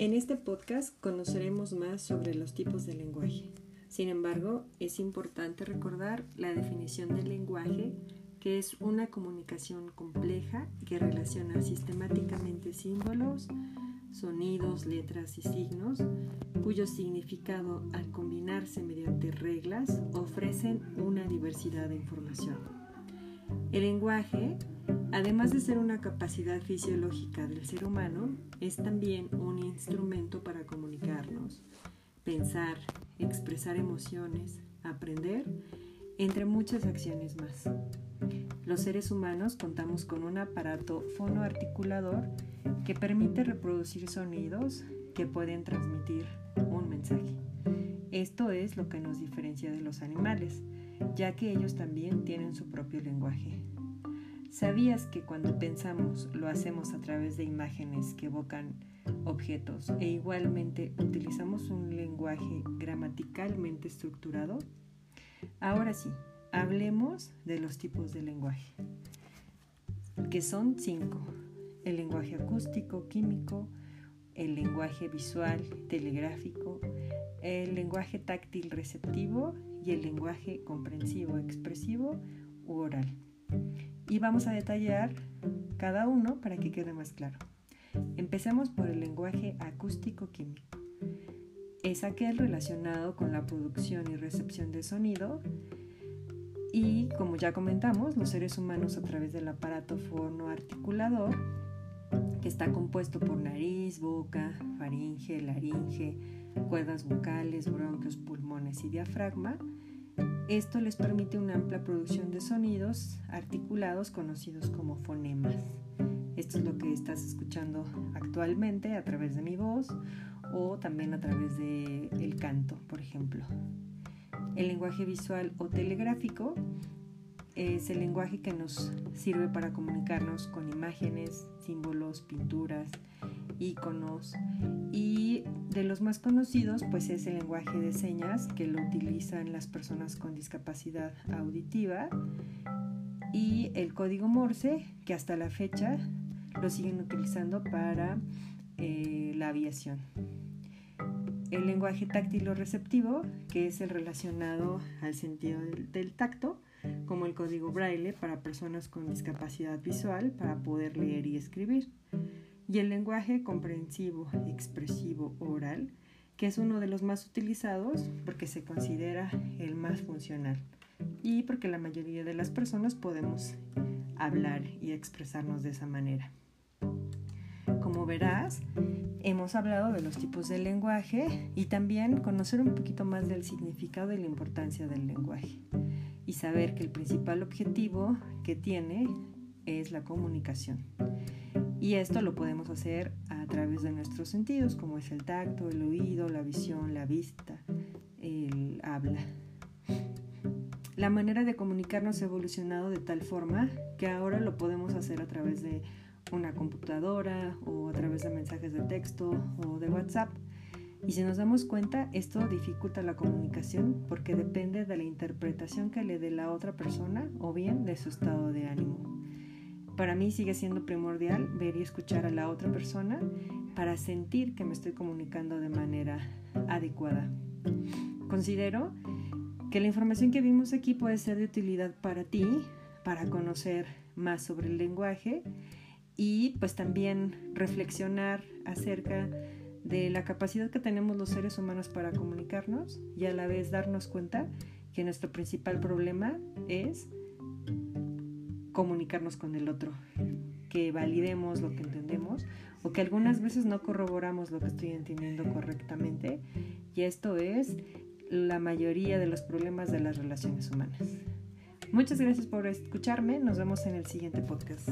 En este podcast conoceremos más sobre los tipos de lenguaje. Sin embargo, es importante recordar la definición del lenguaje, que es una comunicación compleja que relaciona sistemáticamente símbolos, sonidos, letras y signos, cuyo significado al combinarse mediante reglas ofrecen una diversidad de información. El lenguaje Además de ser una capacidad fisiológica del ser humano, es también un instrumento para comunicarnos, pensar, expresar emociones, aprender, entre muchas acciones más. Los seres humanos contamos con un aparato fonoarticulador que permite reproducir sonidos que pueden transmitir un mensaje. Esto es lo que nos diferencia de los animales, ya que ellos también tienen su propio lenguaje. ¿Sabías que cuando pensamos lo hacemos a través de imágenes que evocan objetos e igualmente utilizamos un lenguaje gramaticalmente estructurado? Ahora sí, hablemos de los tipos de lenguaje, que son cinco. El lenguaje acústico, químico, el lenguaje visual, telegráfico, el lenguaje táctil receptivo y el lenguaje comprensivo, expresivo u oral y vamos a detallar cada uno para que quede más claro. Empecemos por el lenguaje acústico-químico. Es aquel relacionado con la producción y recepción de sonido y, como ya comentamos, los seres humanos a través del aparato fonoarticulador, que está compuesto por nariz, boca, faringe, laringe, cuerdas vocales, bronquios, pulmones y diafragma, esto les permite una amplia producción de sonidos articulados conocidos como fonemas. Esto es lo que estás escuchando actualmente a través de mi voz o también a través del el canto, por ejemplo. El lenguaje visual o telegráfico es el lenguaje que nos sirve para comunicarnos con imágenes, símbolos, pinturas, iconos y de los más conocidos pues es el lenguaje de señas que lo utilizan las personas con discapacidad auditiva y el código Morse que hasta la fecha lo siguen utilizando para eh, la aviación. El lenguaje táctil o receptivo, que es el relacionado al sentido del tacto, como el código braille para personas con discapacidad visual para poder leer y escribir y el lenguaje comprensivo, expresivo, oral, que es uno de los más utilizados porque se considera el más funcional y porque la mayoría de las personas podemos hablar y expresarnos de esa manera. Como verás, hemos hablado de los tipos de lenguaje y también conocer un poquito más del significado y la importancia del lenguaje y saber que el principal objetivo que tiene es la comunicación. Y esto lo podemos hacer a través de nuestros sentidos, como es el tacto, el oído, la visión, la vista, el habla. La manera de comunicarnos ha evolucionado de tal forma que ahora lo podemos hacer a través de una computadora o a través de mensajes de texto o de WhatsApp. Y si nos damos cuenta, esto dificulta la comunicación porque depende de la interpretación que le dé la otra persona o bien de su estado de ánimo. Para mí sigue siendo primordial ver y escuchar a la otra persona para sentir que me estoy comunicando de manera adecuada. Considero que la información que vimos aquí puede ser de utilidad para ti, para conocer más sobre el lenguaje y pues también reflexionar acerca de la capacidad que tenemos los seres humanos para comunicarnos y a la vez darnos cuenta que nuestro principal problema es comunicarnos con el otro, que validemos lo que entendemos o que algunas veces no corroboramos lo que estoy entendiendo correctamente y esto es la mayoría de los problemas de las relaciones humanas. Muchas gracias por escucharme, nos vemos en el siguiente podcast.